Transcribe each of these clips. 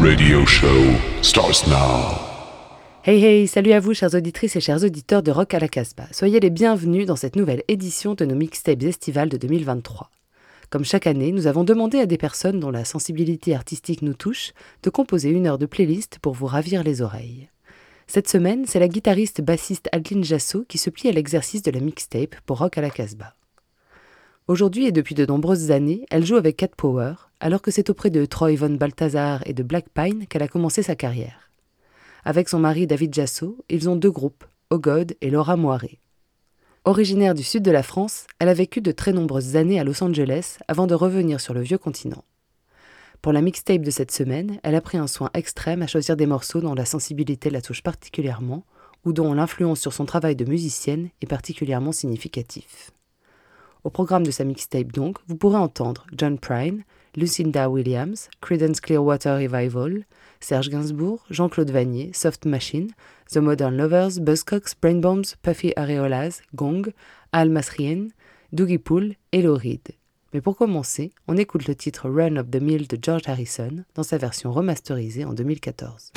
radio show starts now. Hey hey, salut à vous chères auditrices et chers auditeurs de Rock à la Casbah. Soyez les bienvenus dans cette nouvelle édition de nos mixtapes estivales de 2023. Comme chaque année, nous avons demandé à des personnes dont la sensibilité artistique nous touche de composer une heure de playlist pour vous ravir les oreilles. Cette semaine, c'est la guitariste bassiste Adeline Jasso qui se plie à l'exercice de la mixtape pour Rock à la Casbah. Aujourd'hui et depuis de nombreuses années, elle joue avec Cat Power, alors que c'est auprès de Troy Von Balthazar et de Black Pine qu'elle a commencé sa carrière. Avec son mari David Jasso, ils ont deux groupes, Ogod et Laura Moiré. Originaire du sud de la France, elle a vécu de très nombreuses années à Los Angeles avant de revenir sur le vieux continent. Pour la mixtape de cette semaine, elle a pris un soin extrême à choisir des morceaux dont la sensibilité la touche particulièrement ou dont l'influence sur son travail de musicienne est particulièrement significatif. Au programme de sa mixtape donc, vous pourrez entendre John Prine, Lucinda Williams, Credence Clearwater Revival, Serge Gainsbourg, Jean-Claude Vanier, Soft Machine, The Modern Lovers, Buzzcocks, Brainbombs, Puffy Areolas, Gong, Al Masrien, Doogie Pool et Lou Reed. Mais pour commencer, on écoute le titre Run of the Mill de George Harrison dans sa version remasterisée en 2014.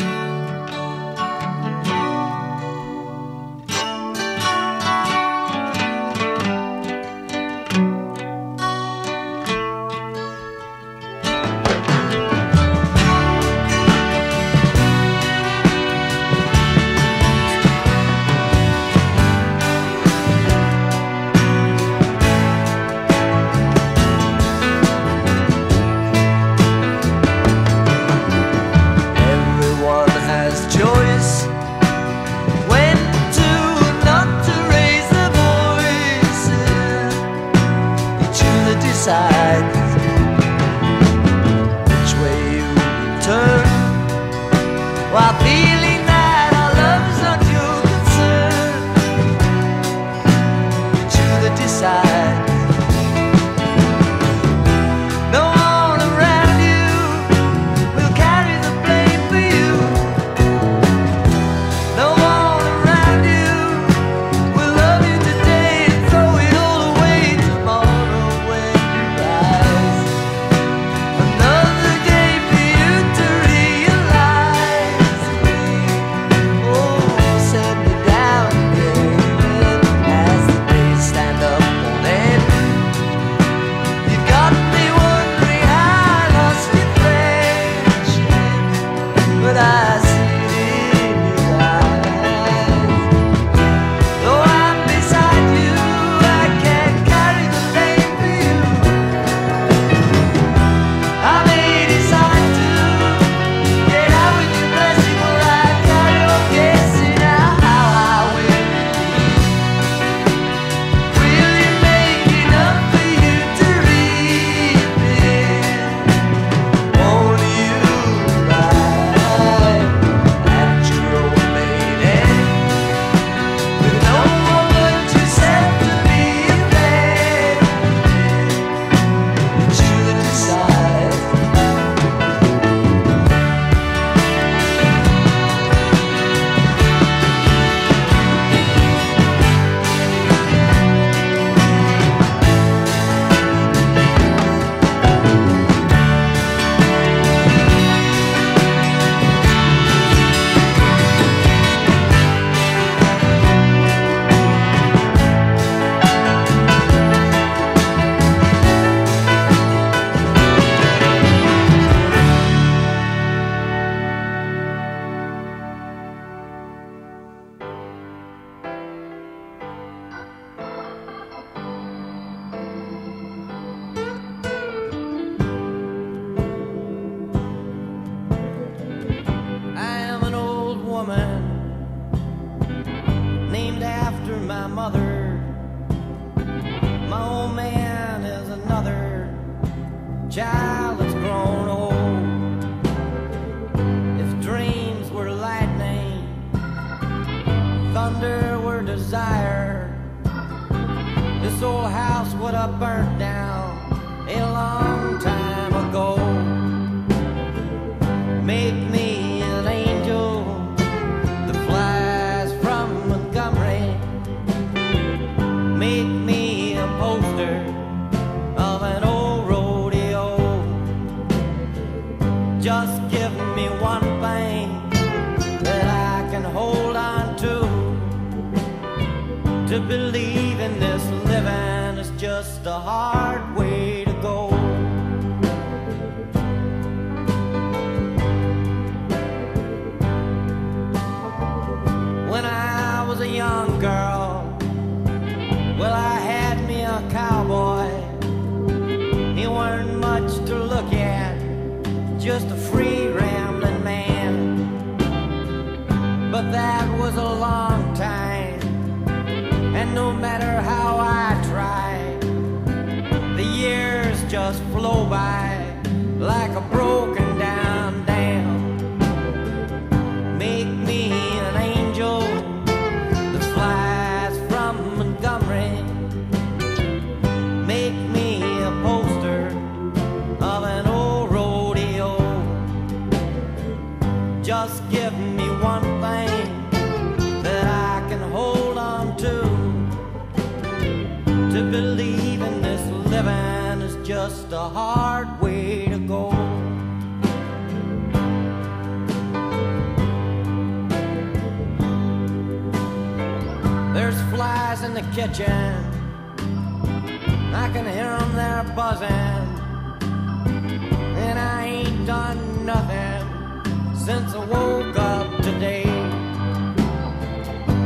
Since I woke up today.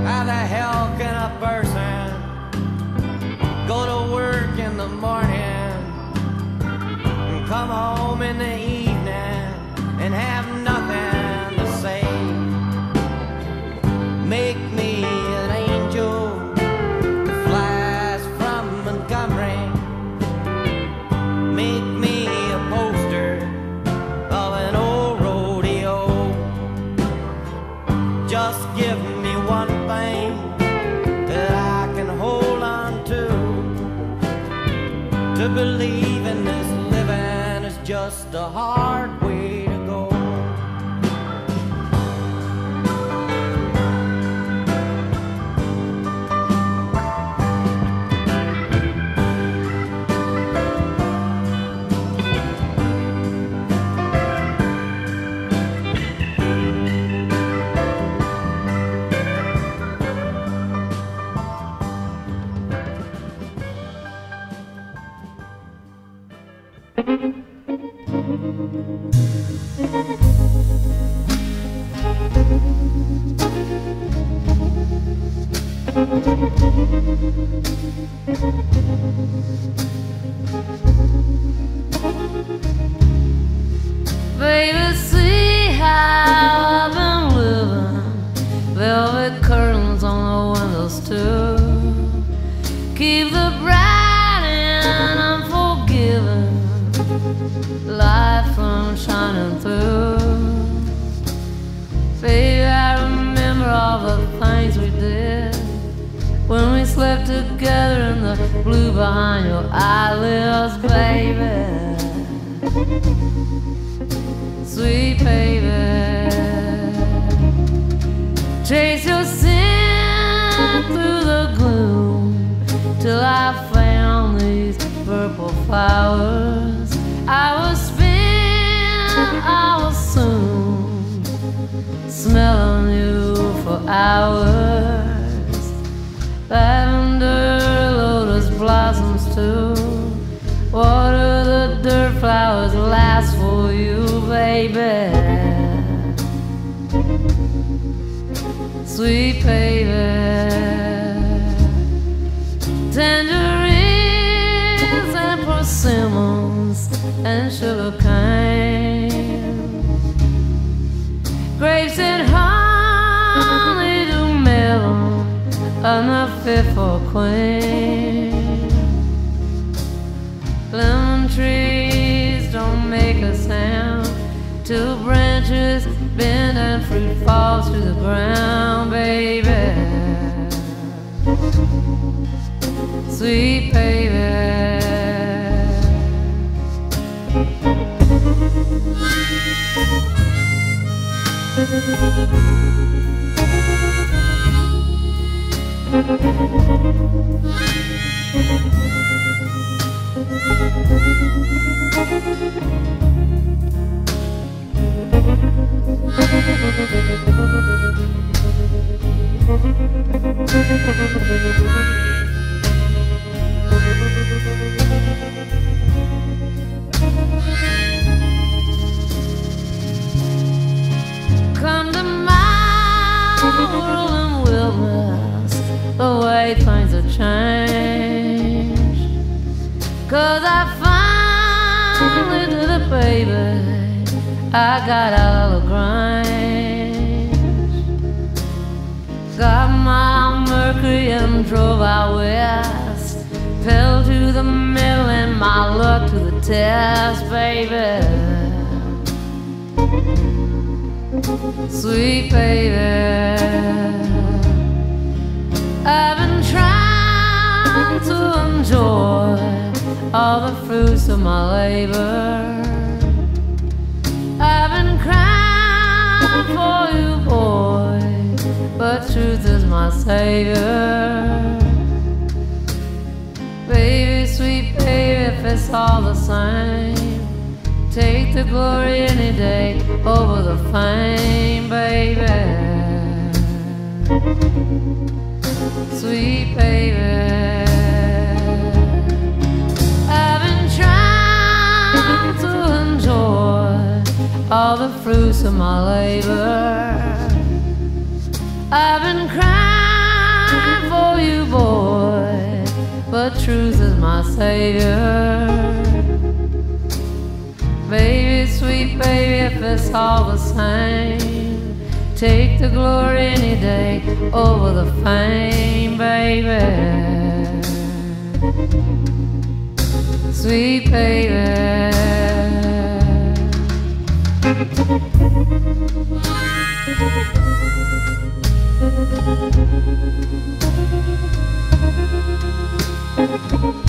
How the hell can a person go to work in the morning and come home Baby, see how I've been living. Velvet curtains on the windows too. Keep the bright and unforgiving light from shining through. Slept together in the blue behind your eyelids, baby sweet baby. Chase your sin through the gloom till I found these purple flowers. I spin, I was soon smelling you for hours. Lavender, lotus blossoms too. Water the dirt flowers last for you, baby. Sweet baby. Tangerines and persimmons and sugar cane. Grapes and honey I'm a fearful queen. Lemon trees don't make a sound. Two branches bend and fruit falls to the ground, baby. Sweet baby. all the fruits of my labor. I've been crying for you, boy, but truth is my savior. Baby, sweet baby, if it's all the same, take the glory any day over the fame, baby. Sweet baby. Thank you.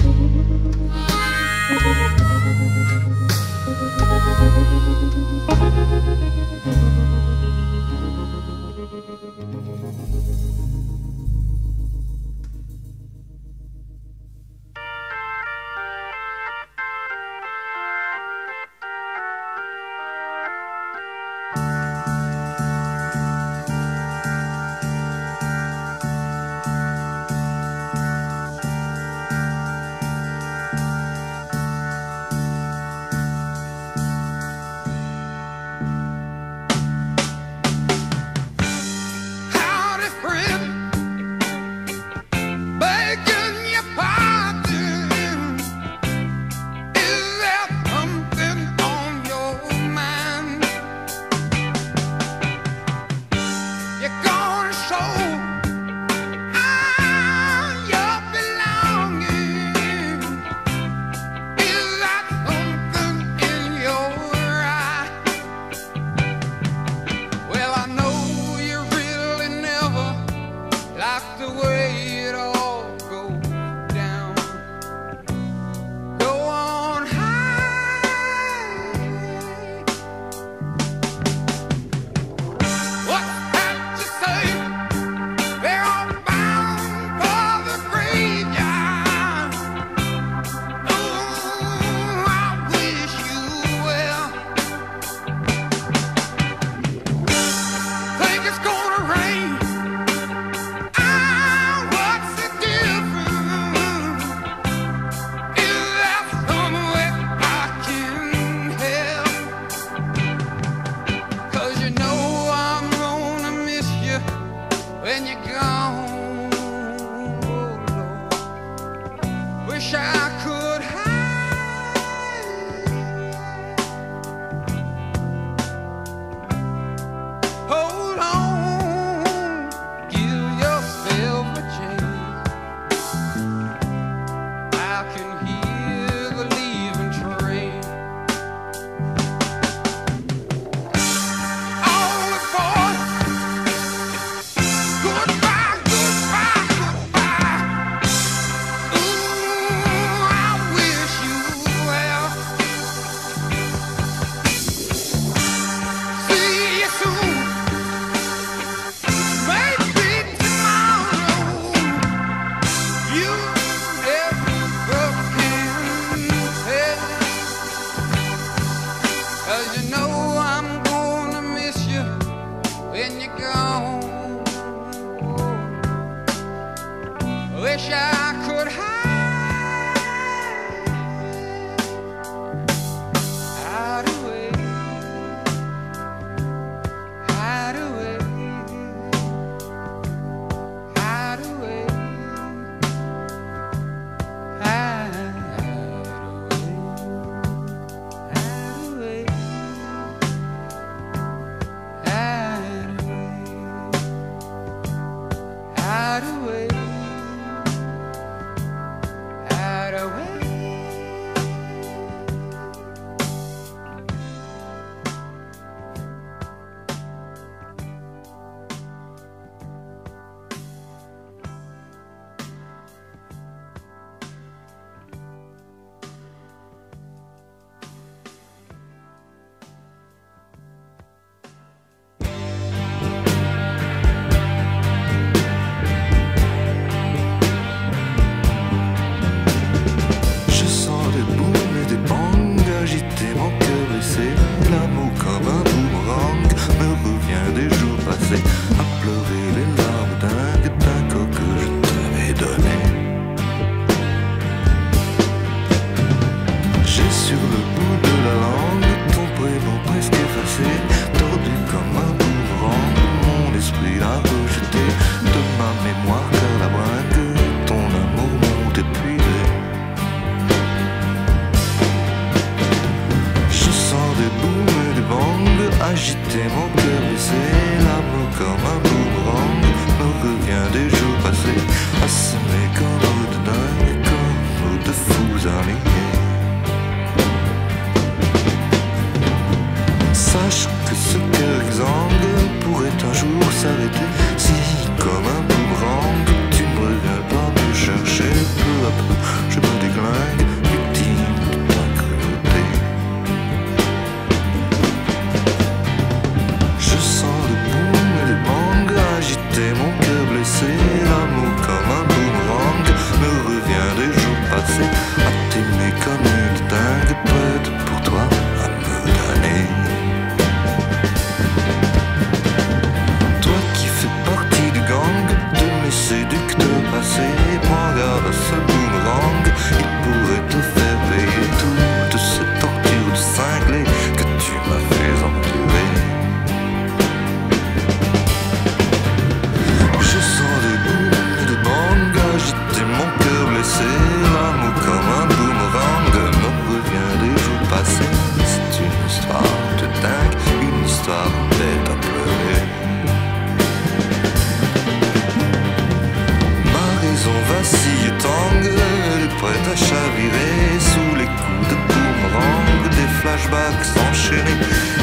Sous les coups de boomerang, des flashbacks enchaînés.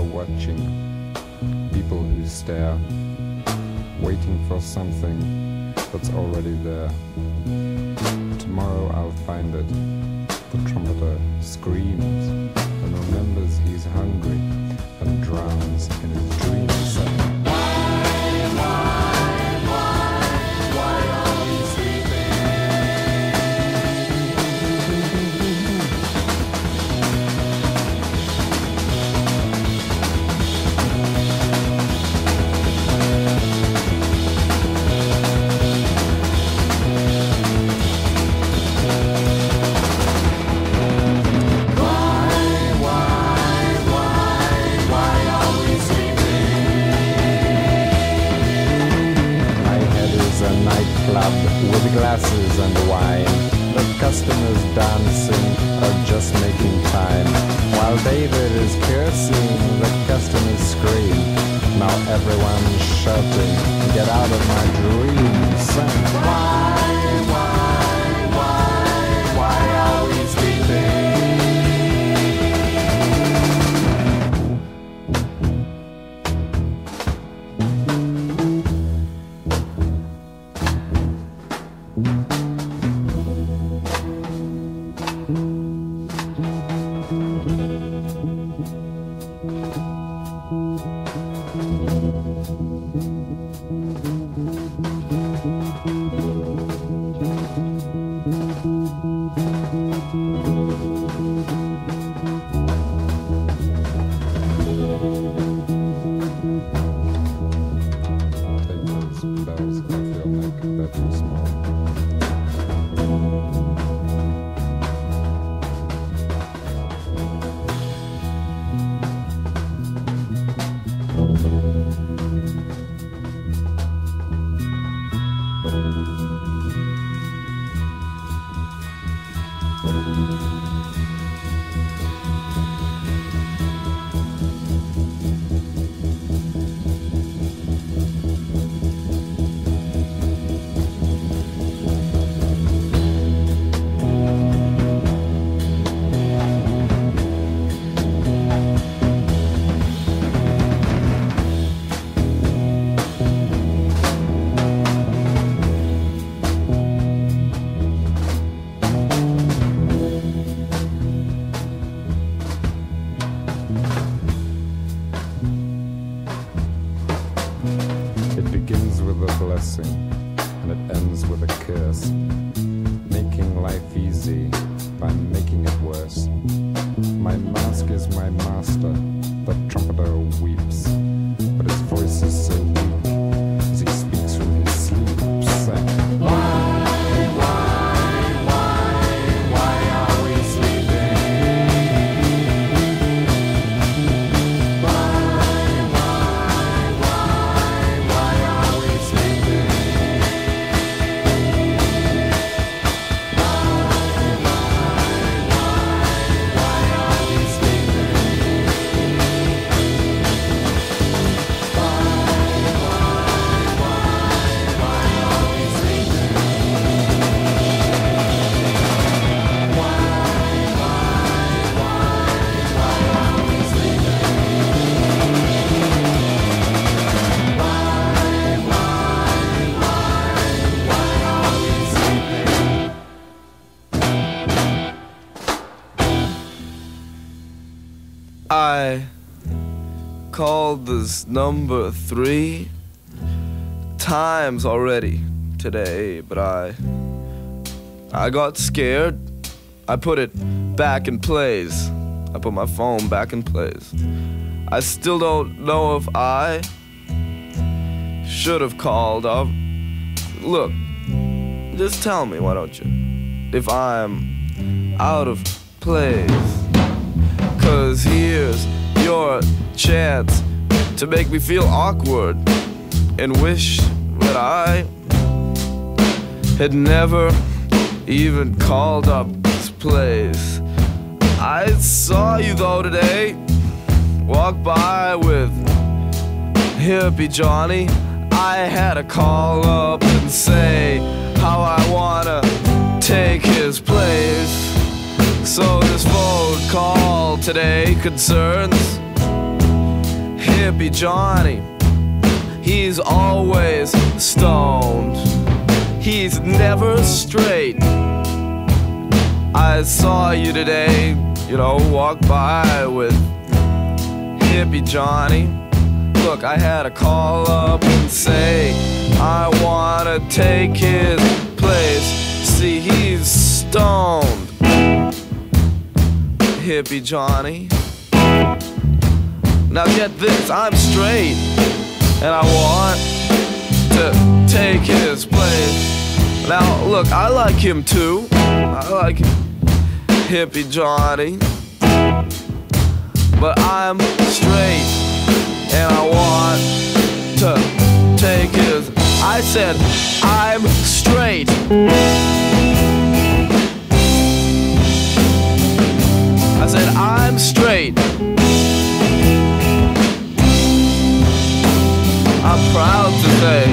Are watching, people who stare, waiting for something that's already there. Tomorrow I'll find it. The trumpeter screams and remembers he's hungry and drowns in his dreams. This number three times already today, but I I got scared. I put it back in place. I put my phone back in place. I still don't know if I should have called up. Look, just tell me, why don't you? If I'm out of place. Cause here's your chance to make me feel awkward and wish that I had never even called up this place. I saw you though today, walk by with hippie Johnny. I had to call up and say how I wanna take his place. So this phone call today concerns hippie Johnny. He's always stoned. He's never straight. I saw you today, you know, walk by with hippie Johnny. Look, I had to call up and say I wanna take his place. See, he's stoned. Hippie Johnny. Now get this, I'm straight, and I want to take his place. Now look, I like him too. I like hippie Johnny, but I'm straight, and I want to take his. I said I'm straight. I said I'm straight. I'm proud to say.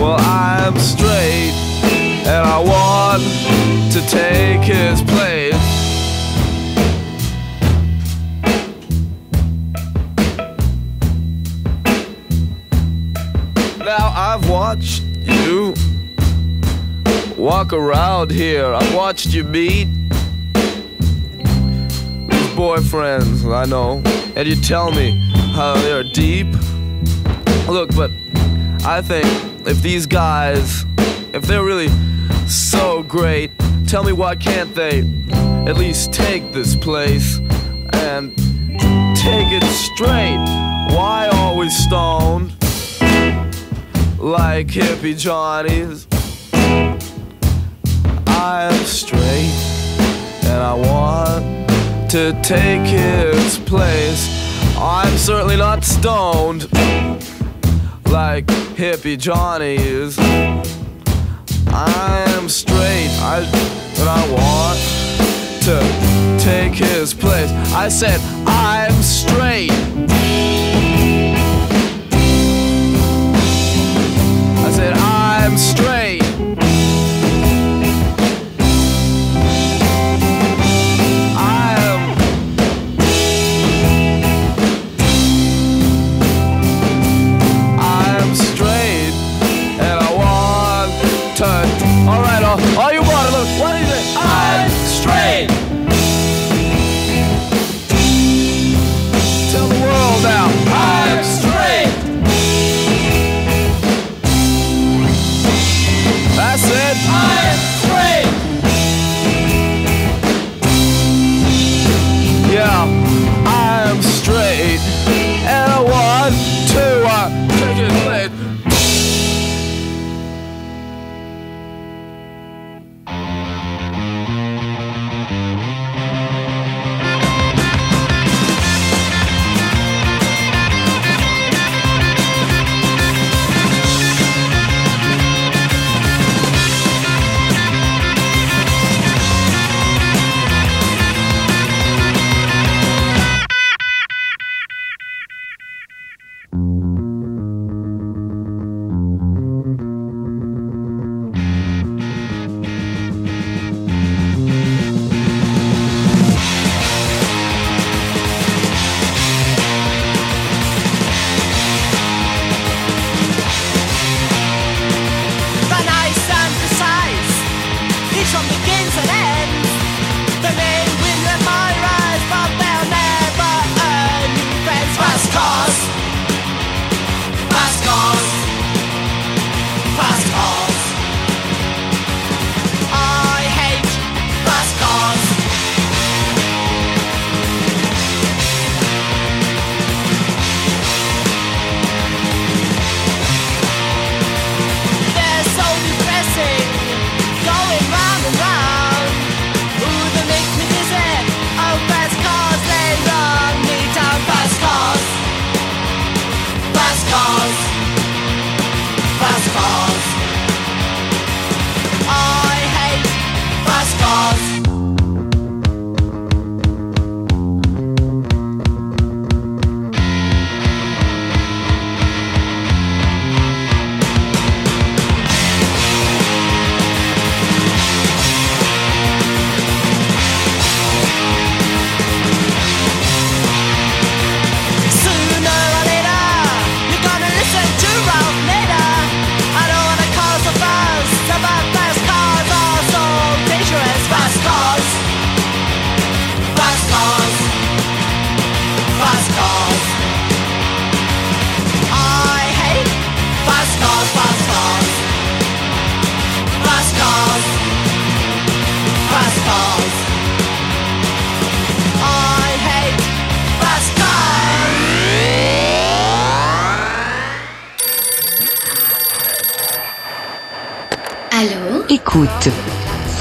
Well, I'm straight, and I want to take his place. Now I've watched you walk around here. I've watched you meet boyfriends, I know, and you tell me how they're deep. Look, but I think if these guys, if they're really so great, tell me why can't they at least take this place and take it straight? Why always stoned like hippie Johnnies? I'm straight and I want to take his place. I'm certainly not stoned like hippie Johnny is. I'm straight, I and I want to take his place. I said I'm straight. I said I'm straight.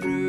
Through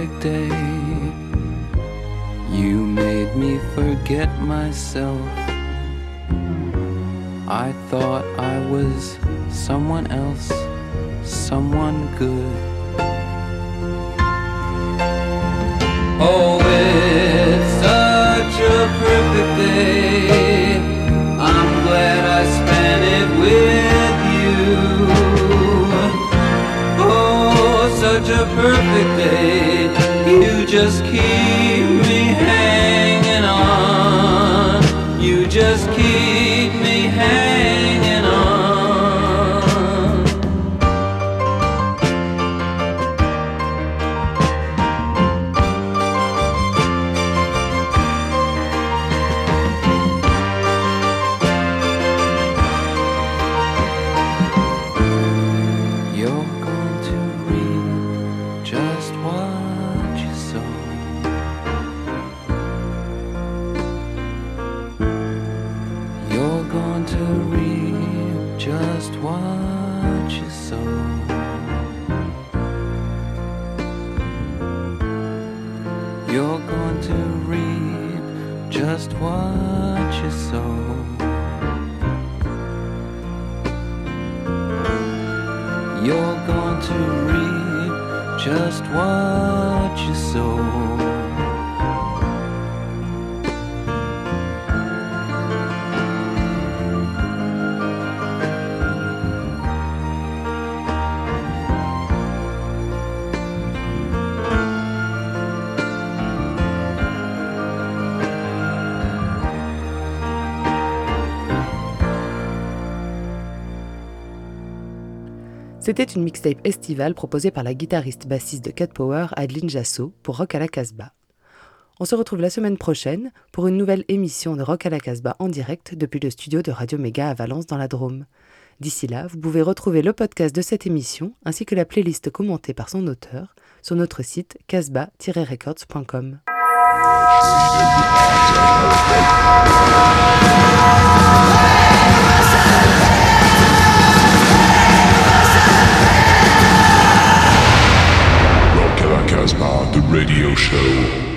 perfect day. You made me forget myself. I thought I was someone else, someone good. Oh, it's such a perfect day. I'm glad I spent it with you. Oh, such a perfect day. Keep C'était une mixtape estivale proposée par la guitariste bassiste de Cat Power, Adeline Jasso, pour Rock à la Casbah. On se retrouve la semaine prochaine pour une nouvelle émission de Rock à la Casbah en direct depuis le studio de Radio Méga à Valence dans la Drôme. D'ici là, vous pouvez retrouver le podcast de cette émission ainsi que la playlist commentée par son auteur sur notre site casbah-records.com. radio show.